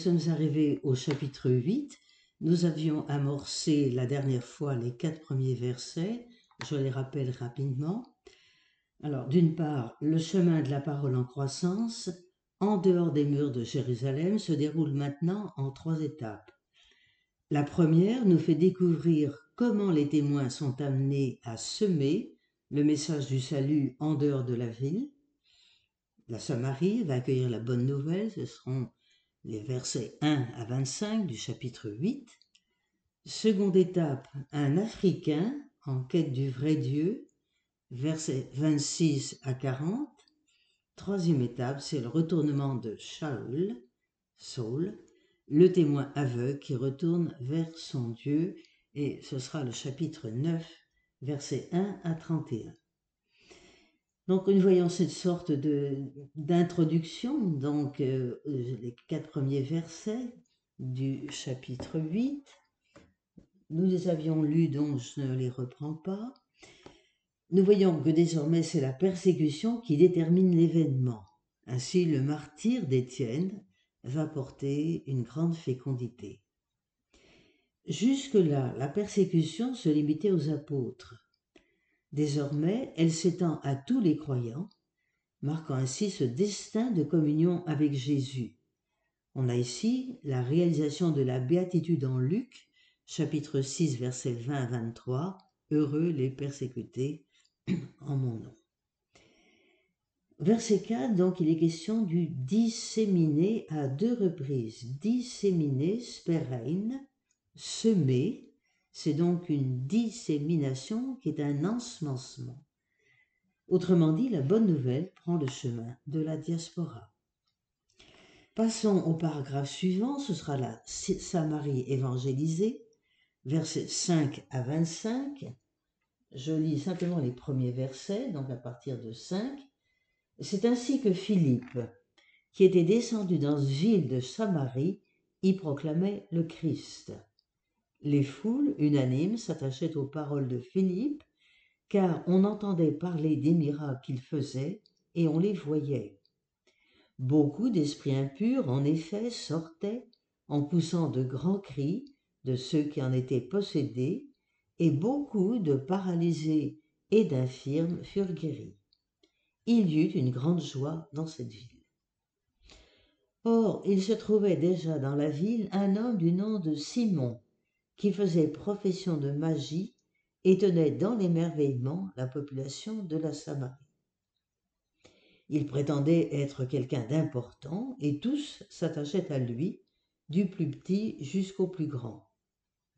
Nous sommes arrivés au chapitre 8. Nous avions amorcé la dernière fois les quatre premiers versets. Je les rappelle rapidement. Alors, d'une part, le chemin de la parole en croissance, en dehors des murs de Jérusalem, se déroule maintenant en trois étapes. La première nous fait découvrir comment les témoins sont amenés à semer le message du salut en dehors de la ville. La Samarie va accueillir la bonne nouvelle, ce seront les versets 1 à 25 du chapitre 8. Seconde étape, un Africain en quête du vrai Dieu, versets 26 à 40. Troisième étape, c'est le retournement de Shaul, Saul, le témoin aveugle qui retourne vers son Dieu, et ce sera le chapitre 9, versets 1 à 31. Donc nous voyons cette sorte d'introduction, donc euh, les quatre premiers versets du chapitre 8. Nous les avions lus, donc je ne les reprends pas. Nous voyons que désormais c'est la persécution qui détermine l'événement. Ainsi le martyr d'Étienne va porter une grande fécondité. Jusque-là, la persécution se limitait aux apôtres. Désormais, elle s'étend à tous les croyants, marquant ainsi ce destin de communion avec Jésus. On a ici la réalisation de la béatitude en Luc, chapitre 6, versets 20 à 23, Heureux les persécutés en mon nom. Verset 4, donc, il est question du disséminer à deux reprises. Disséminer, sperein, semer, c'est donc une dissémination qui est un ensemencement. Autrement dit, la bonne nouvelle prend le chemin de la diaspora. Passons au paragraphe suivant, ce sera la Samarie évangélisée, versets 5 à 25. Je lis simplement les premiers versets, donc à partir de 5. C'est ainsi que Philippe, qui était descendu dans cette ville de Samarie, y proclamait le Christ. Les foules unanimes s'attachaient aux paroles de Philippe, car on entendait parler des miracles qu'il faisait et on les voyait. Beaucoup d'esprits impurs, en effet, sortaient en poussant de grands cris de ceux qui en étaient possédés, et beaucoup de paralysés et d'infirmes furent guéris. Il y eut une grande joie dans cette ville. Or, il se trouvait déjà dans la ville un homme du nom de Simon, qui faisait profession de magie et tenait dans l'émerveillement la population de la Samarie. Il prétendait être quelqu'un d'important et tous s'attachaient à lui, du plus petit jusqu'au plus grand.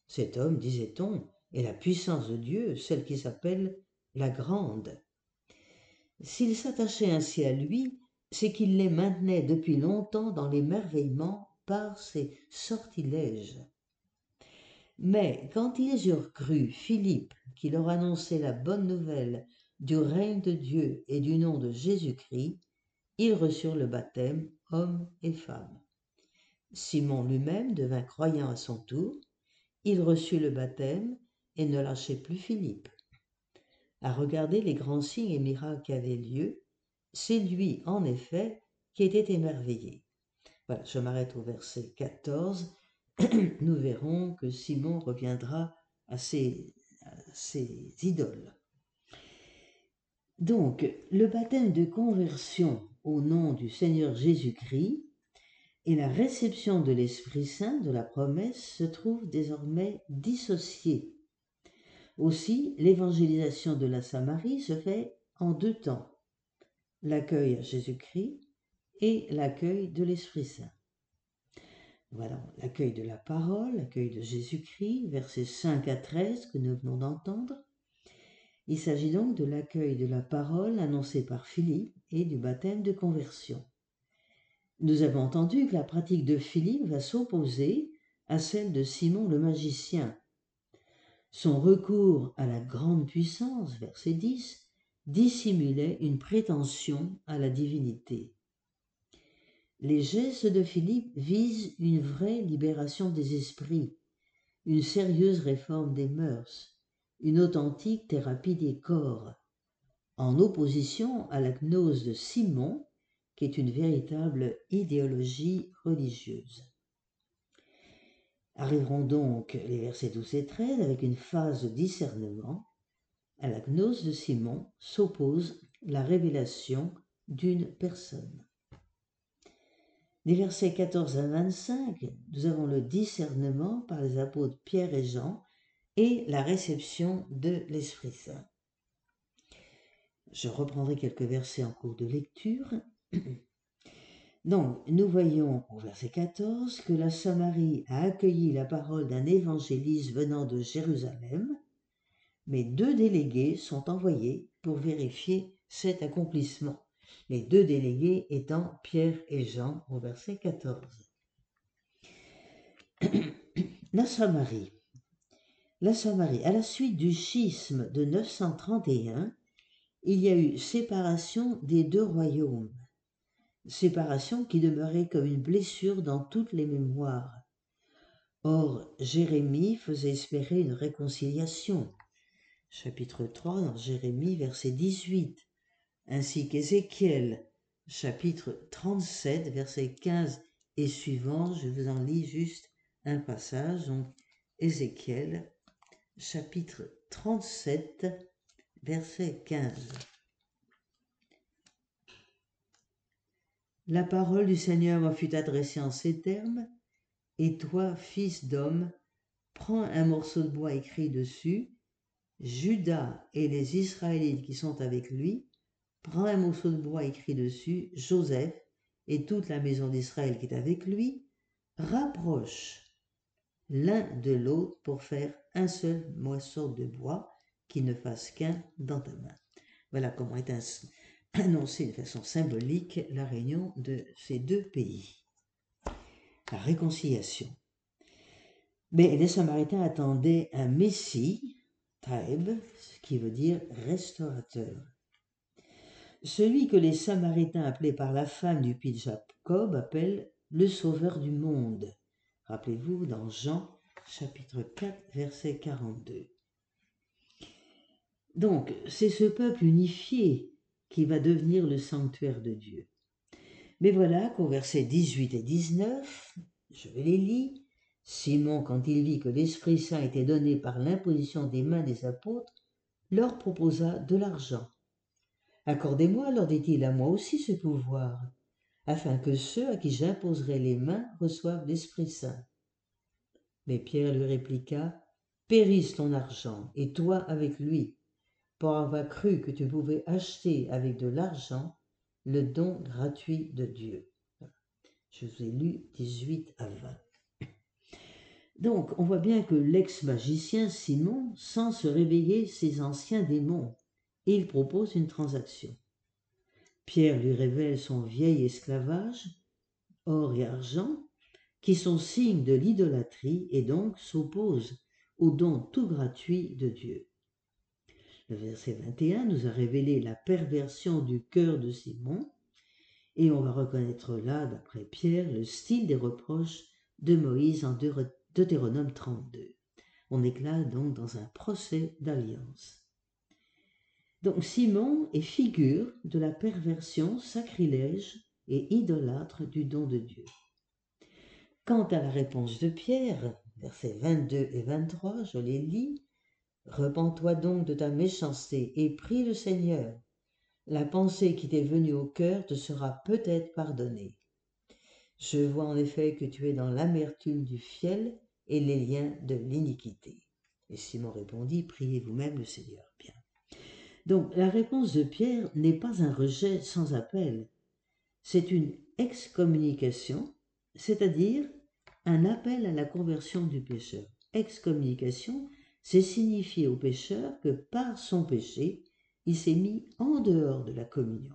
Cet homme, disait-on, est la puissance de Dieu, celle qui s'appelle la grande. S'il s'attachait ainsi à lui, c'est qu'il les maintenait depuis longtemps dans l'émerveillement par ses sortilèges. Mais quand ils eurent cru Philippe qui leur annonçait la bonne nouvelle du règne de Dieu et du nom de Jésus-Christ, ils reçurent le baptême, hommes et femmes. Simon lui-même devint croyant à son tour, il reçut le baptême et ne lâchait plus Philippe. À regarder les grands signes et miracles qui avaient lieu, c'est lui, en effet, qui était émerveillé. Voilà, je m'arrête au verset 14 nous verrons que Simon reviendra à ses, idoles. Donc, le baptême de conversion au nom du Seigneur Jésus-Christ et la réception de l'Esprit Saint de la promesse se trouvent désormais dissociés. Aussi, l'évangélisation de la Samarie se fait en deux temps, l'accueil à Jésus-Christ et l'accueil de l'Esprit Saint. Voilà l'accueil de la parole, l'accueil de Jésus-Christ, versets 5 à 13 que nous venons d'entendre. Il s'agit donc de l'accueil de la parole annoncée par Philippe et du baptême de conversion. Nous avons entendu que la pratique de Philippe va s'opposer à celle de Simon le magicien. Son recours à la grande puissance, verset 10, dissimulait une prétention à la divinité. Les gestes de Philippe visent une vraie libération des esprits, une sérieuse réforme des mœurs, une authentique thérapie des corps, en opposition à la gnose de Simon, qui est une véritable idéologie religieuse. Arriveront donc les versets 12 et 13 avec une phase de discernement. À la gnose de Simon s'oppose la révélation d'une personne. Des versets 14 à 25, nous avons le discernement par les apôtres Pierre et Jean et la réception de l'Esprit Saint. Je reprendrai quelques versets en cours de lecture. Donc, nous voyons au verset 14 que la Samarie a accueilli la parole d'un évangéliste venant de Jérusalem, mais deux délégués sont envoyés pour vérifier cet accomplissement. Les deux délégués étant Pierre et Jean au verset 14. la Samarie. La Samarie, à la suite du schisme de 931, il y a eu séparation des deux royaumes séparation qui demeurait comme une blessure dans toutes les mémoires. Or, Jérémie faisait espérer une réconciliation. Chapitre 3 dans Jérémie, verset 18, ainsi qu'Ézéchiel, chapitre 37, verset 15 et suivant, je vous en lis juste un passage, donc Ézéchiel, chapitre 37, verset 15. La parole du Seigneur me fut adressée en ces termes, Et toi, fils d'homme, prends un morceau de bois écrit dessus, Judas et les Israélites qui sont avec lui, prends un morceau de bois écrit dessus, Joseph et toute la maison d'Israël qui est avec lui, rapproche l'un de l'autre pour faire un seul morceau de bois qui ne fasse qu'un dans ta main. Voilà comment est un, annoncer de façon symbolique la réunion de ces deux pays. La réconciliation. Mais les Samaritains attendaient un Messie, Taib, ce qui veut dire restaurateur. Celui que les Samaritains appelaient par la femme du de Jacob appelle le Sauveur du monde. Rappelez-vous dans Jean chapitre 4 verset 42. Donc c'est ce peuple unifié qui va devenir le sanctuaire de Dieu. Mais voilà qu'au verset 18 et 19, je les lis, Simon, quand il vit que l'Esprit Saint était donné par l'imposition des mains des apôtres, leur proposa de l'argent. Accordez-moi, leur dit-il, à moi aussi ce pouvoir, afin que ceux à qui j'imposerai les mains reçoivent l'Esprit Saint. Mais Pierre lui répliqua, Périsse ton argent, et toi avec lui, pour avoir cru que tu pouvais acheter avec de l'argent le don gratuit de Dieu. Je vous ai lu 18 à 20. Donc, on voit bien que l'ex-magicien Simon sent se réveiller ses anciens démons il propose une transaction. Pierre lui révèle son vieil esclavage, or et argent, qui sont signes de l'idolâtrie et donc s'opposent au don tout gratuit de Dieu. Le verset 21 nous a révélé la perversion du cœur de Simon, et on va reconnaître là, d'après Pierre, le style des reproches de Moïse en Deutéronome 32. On est là donc dans un procès d'alliance. Donc Simon est figure de la perversion sacrilège et idolâtre du don de Dieu. Quant à la réponse de Pierre, versets 22 et 23, je les lis, Repens-toi donc de ta méchanceté et prie le Seigneur. La pensée qui t'est venue au cœur te sera peut-être pardonnée. Je vois en effet que tu es dans l'amertume du fiel et les liens de l'iniquité. Et Simon répondit, priez vous-même le Seigneur. Bien. Donc la réponse de Pierre n'est pas un rejet sans appel, c'est une excommunication, c'est-à-dire un appel à la conversion du pécheur. Excommunication, c'est signifier au pécheur que par son péché, il s'est mis en dehors de la communion.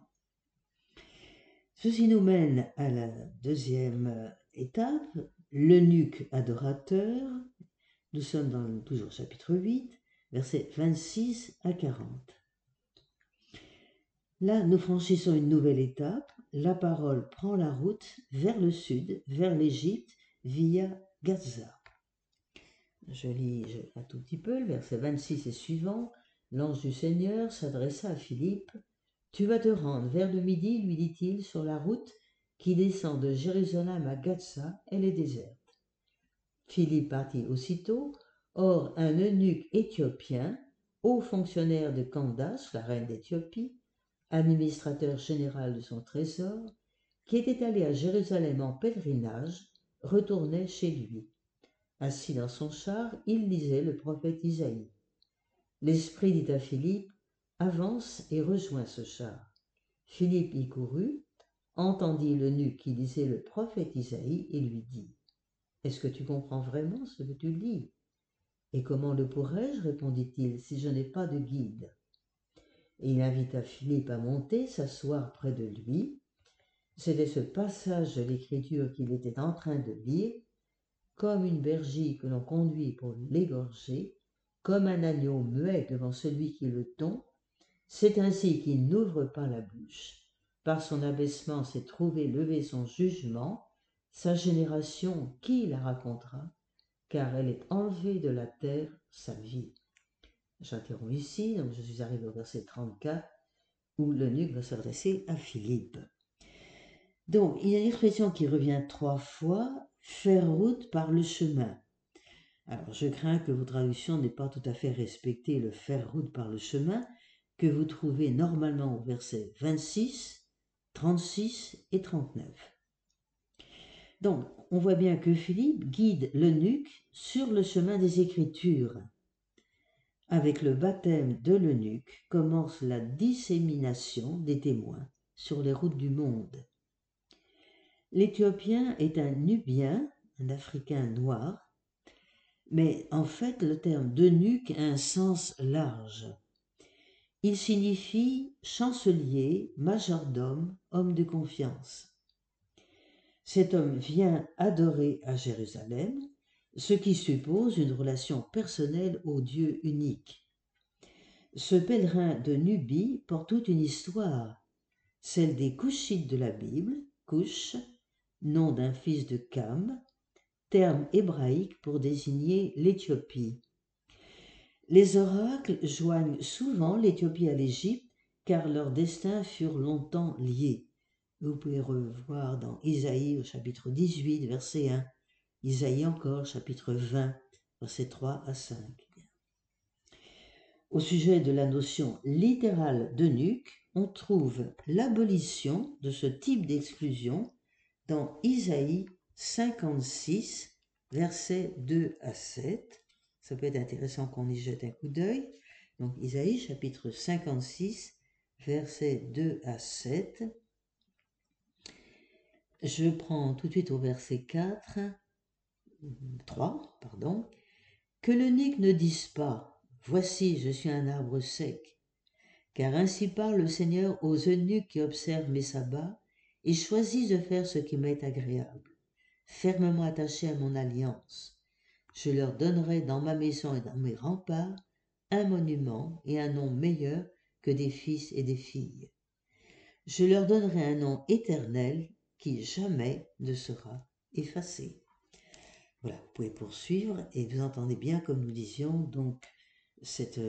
Ceci nous mène à la deuxième étape, l'eunuque adorateur. Nous sommes dans toujours chapitre 8, versets 26 à 40. Là, nous franchissons une nouvelle étape. La parole prend la route vers le sud, vers l'Égypte, via Gaza. Je lis un tout petit peu, le verset 26 et suivant. L'ange du Seigneur s'adressa à Philippe. Tu vas te rendre vers le midi, lui dit-il, sur la route qui descend de Jérusalem à Gaza, elle est déserte. Philippe partit aussitôt. Or, un eunuque éthiopien, haut fonctionnaire de Candace, la reine d'Éthiopie, administrateur général de son trésor, qui était allé à Jérusalem en pèlerinage, retournait chez lui. Assis dans son char, il lisait le prophète Isaïe. L'esprit dit à Philippe, avance et rejoins ce char. Philippe y courut, entendit l'eunuque qui lisait le prophète Isaïe et lui dit, Est-ce que tu comprends vraiment ce que tu lis Et comment le pourrais-je? répondit-il, si je n'ai pas de guide Et il invita Philippe à monter, s'asseoir près de lui. C'était ce passage de l'écriture qu'il était en train de lire, comme une bergie que l'on conduit pour l'égorger, comme un agneau muet devant celui qui le tond, c'est ainsi qu'il n'ouvre pas la bouche. Par son abaissement s'est trouvé levé son jugement, sa génération, qui la racontera Car elle est enlevée de la terre, sa vie. J'interromps ici, donc je suis arrivé au verset 34, où l'eunuque va s'adresser à Philippe. Donc, il y a une expression qui revient trois fois, faire route par le chemin. Alors, je crains que vos traductions n'aient pas tout à fait respecté le faire route par le chemin que vous trouvez normalement au verset 26, 36 et 39. Donc, on voit bien que Philippe guide l'eunuque sur le chemin des Écritures. Avec le baptême de l'eunuque commence la dissémination des témoins sur les routes du monde. L'Éthiopien est un Nubien, un Africain noir, mais en fait le terme d'eunuque a un sens large. Il signifie chancelier, majordome, homme de confiance. Cet homme vient adorer à Jérusalem, ce qui suppose une relation personnelle au Dieu unique. Ce pèlerin de Nubie porte toute une histoire, celle des Couchites de la Bible, Couche, nom d'un fils de Cam, terme hébraïque pour désigner l'Éthiopie. Les oracles joignent souvent l'Éthiopie à l'Égypte car leurs destins furent longtemps liés. Vous pouvez revoir dans Isaïe au chapitre 18, verset 1, Isaïe encore, chapitre 20, verset 3 à 5. Au sujet de la notion littérale de nuque, on trouve l'abolition de ce type d'exclusion dans Isaïe 56, versets 2 à 7. Ça peut être intéressant qu'on y jette un coup d'œil. Donc Isaïe chapitre 56, versets 2 à 7. Je prends tout de suite au verset 4, 3, pardon. Que l'eunuque ne dise pas, Voici, je suis un arbre sec. Car ainsi parle le Seigneur aux eunuques qui observent mes sabbats et choisis de faire ce qui m'est agréable, fermement attaché à mon alliance. Je leur donnerai dans ma maison et dans mes remparts un monument et un nom meilleur que des fils et des filles. Je leur donnerai un nom éternel qui jamais ne sera effacé. Voilà, vous pouvez poursuivre et vous entendez bien, comme nous disions, donc cette,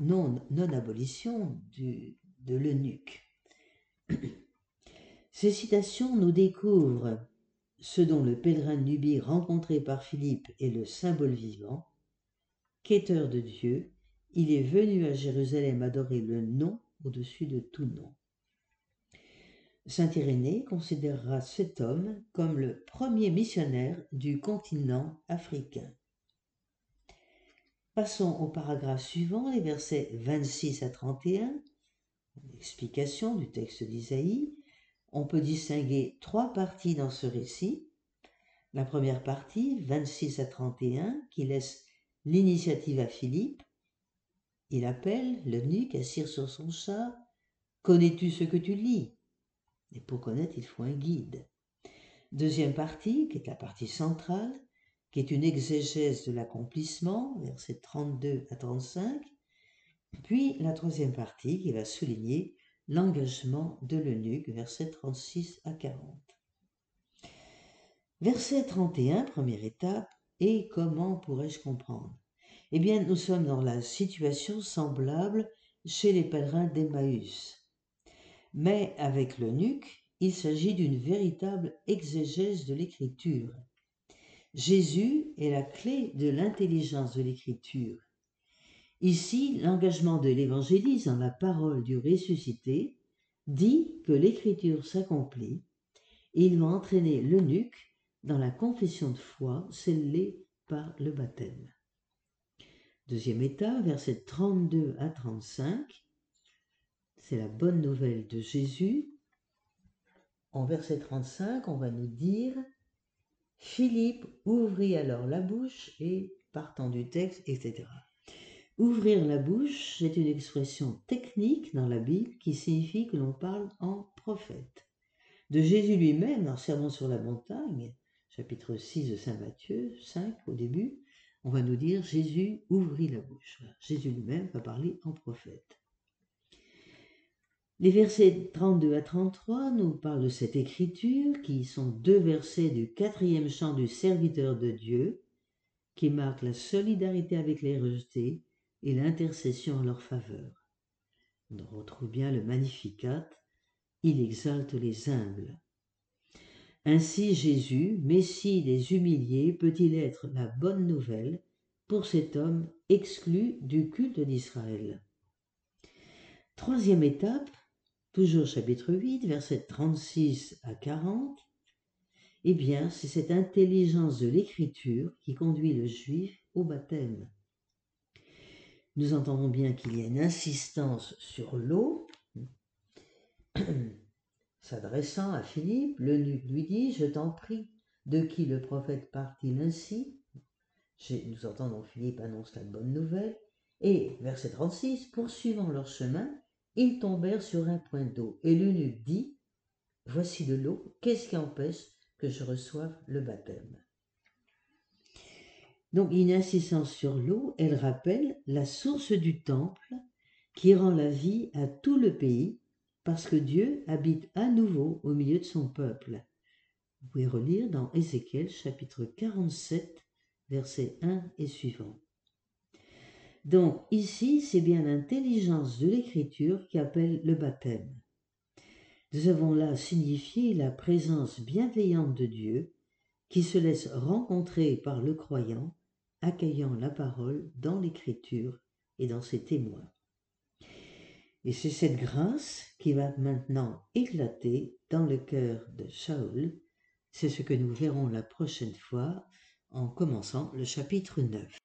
non-abolition de l'eunuque. Ces citations nous découvrent ce dont le pèlerin de Nubie rencontré par Philippe est le symbole vivant. Quêteur de Dieu, il est venu à Jérusalem adorer le nom au-dessus de tout nom. Saint Irénée considérera cet homme comme le premier missionnaire du continent africain. Passons au paragraphe suivant, les versets 26 à 31. Explication du texte d'Isaïe. On peut distinguer trois parties dans ce récit. La première partie, 26 à 31, qui laisse l'initiative à Philippe. Il appelle l'eunuque assire sur son chat. Connais-tu ce que tu lis? Et pour connaître, il faut un guide. Deuxième partie, qui est la partie centrale, qui est une exégèse de l'accomplissement, versets 32 à 35, puis la troisième partie qui va souligner l'engagement de l'eunuque, versets 36 à 40. Verset 31, première étape, et comment pourrais-je comprendre? Eh bien, nous sommes dans la situation semblable chez les pèlerins d'Emmaüs. Mais avec l'eunuque, il s'agit d'une véritable exégèse de l'écriture. Jésus est la clé de l'intelligence de l'écriture. Ici, l'engagement de l'évangéliste dans la parole du ressuscité dit que l'écriture s'accomplit et il va entraîner l'eunuque dans la confession de foi scellée par le baptême. Deuxième état, versets 32 à 35, c'est la bonne nouvelle de Jésus. En verset 35, on va nous dire Philippe ouvrit alors la bouche et, partant du texte, etc. Ouvrir la bouche, c'est une expression technique dans la Bible qui signifie que l'on parle en prophète. De Jésus lui-même, dans Sermon sur la montagne, chapitre 6 de Saint Matthieu, 5 au début, on va nous dire Jésus ouvrit la bouche. Jésus lui-même va parler en prophète. Les versets 32 à 33 nous parlent de cette écriture qui sont deux versets du quatrième chant du serviteur de Dieu qui marquent la solidarité avec les rejetés et l'intercession en leur faveur. On retrouve bien le Magnificat, il exalte les humbles. Ainsi Jésus, Messie des humiliés, peut-il être la bonne nouvelle pour cet homme exclu du culte d'Israël? Troisième étape, toujours chapitre 8, versets 36 à 40, eh bien, c'est cette intelligence de l'écriture qui conduit le juif au baptême nous entendons bien qu'il y a une insistance sur l'eau. S'adressant à Philippe, le lui dit, je t'en prie, de qui le prophète part-il ainsi? Nous entendons Philippe annonce la bonne nouvelle. Et, verset 36, poursuivant leur chemin, ils tombèrent sur un point d'eau. Et l'eunuque dit, Voici de l'eau, qu'est-ce qui empêche que je reçoive le baptême? Donc une insistance sur l'eau, elle rappelle la source du temple qui rend la vie à tout le pays parce que Dieu habite à nouveau au milieu de son peuple. Vous pouvez relire dans Ézéchiel chapitre 47 verset 1 et suivant. Donc ici, c'est bien l'intelligence de l'écriture qui appelle le baptême. Nous avons là signifié la présence bienveillante de Dieu qui se laisse rencontrer par le croyant accueillant la parole dans l'écriture et dans ses témoins. Et c'est cette grâce qui va maintenant éclater dans le cœur de Saül. C'est ce que nous verrons la prochaine fois en commençant le chapitre 9.